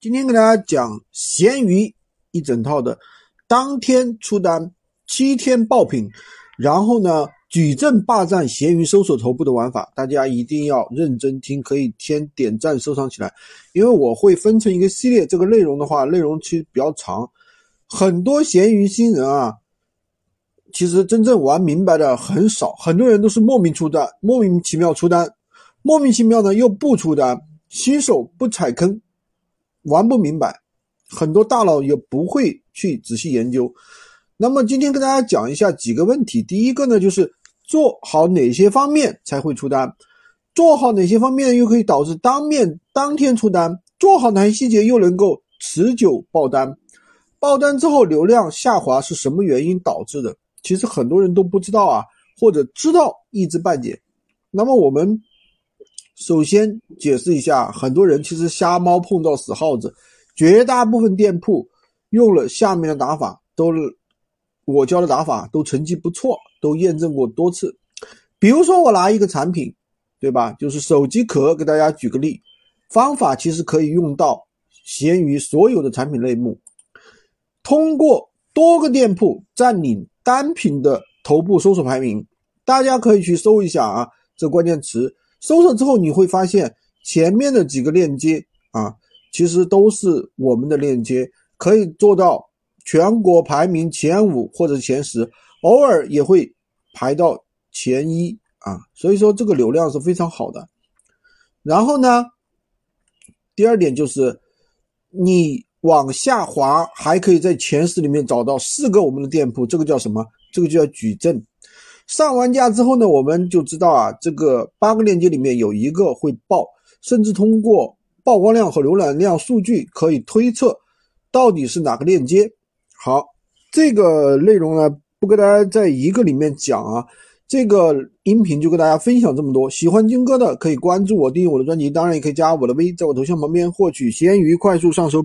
今天给大家讲闲鱼一整套的当天出单、七天爆品，然后呢矩阵霸占闲鱼搜索头部的玩法，大家一定要认真听，可以先点赞收藏起来，因为我会分成一个系列，这个内容的话内容其实比较长，很多闲鱼新人啊，其实真正玩明白的很少，很多人都是莫名出单，莫名其妙出单。莫名其妙呢又不出单，新手不踩坑，玩不明白，很多大佬也不会去仔细研究。那么今天跟大家讲一下几个问题。第一个呢，就是做好哪些方面才会出单，做好哪些方面又可以导致当面当天出单，做好哪些细节又能够持久爆单，爆单之后流量下滑是什么原因导致的？其实很多人都不知道啊，或者知道一知半解。那么我们。首先解释一下，很多人其实瞎猫碰到死耗子，绝大部分店铺用了下面的打法，都我教的打法都成绩不错，都验证过多次。比如说我拿一个产品，对吧？就是手机壳，给大家举个例，方法其实可以用到闲鱼所有的产品类目，通过多个店铺占领单品的头部搜索排名，大家可以去搜一下啊，这关键词。搜索之后，你会发现前面的几个链接啊，其实都是我们的链接，可以做到全国排名前五或者前十，偶尔也会排到前一啊。所以说这个流量是非常好的。然后呢，第二点就是你往下滑，还可以在前十里面找到四个我们的店铺，这个叫什么？这个就叫矩阵。上完架之后呢，我们就知道啊，这个八个链接里面有一个会爆，甚至通过曝光量和浏览量数据可以推测到底是哪个链接。好，这个内容呢不跟大家在一个里面讲啊，这个音频就跟大家分享这么多。喜欢军哥的可以关注我，订阅我的专辑，当然也可以加我的微，在我头像旁边获取闲鱼快速上手。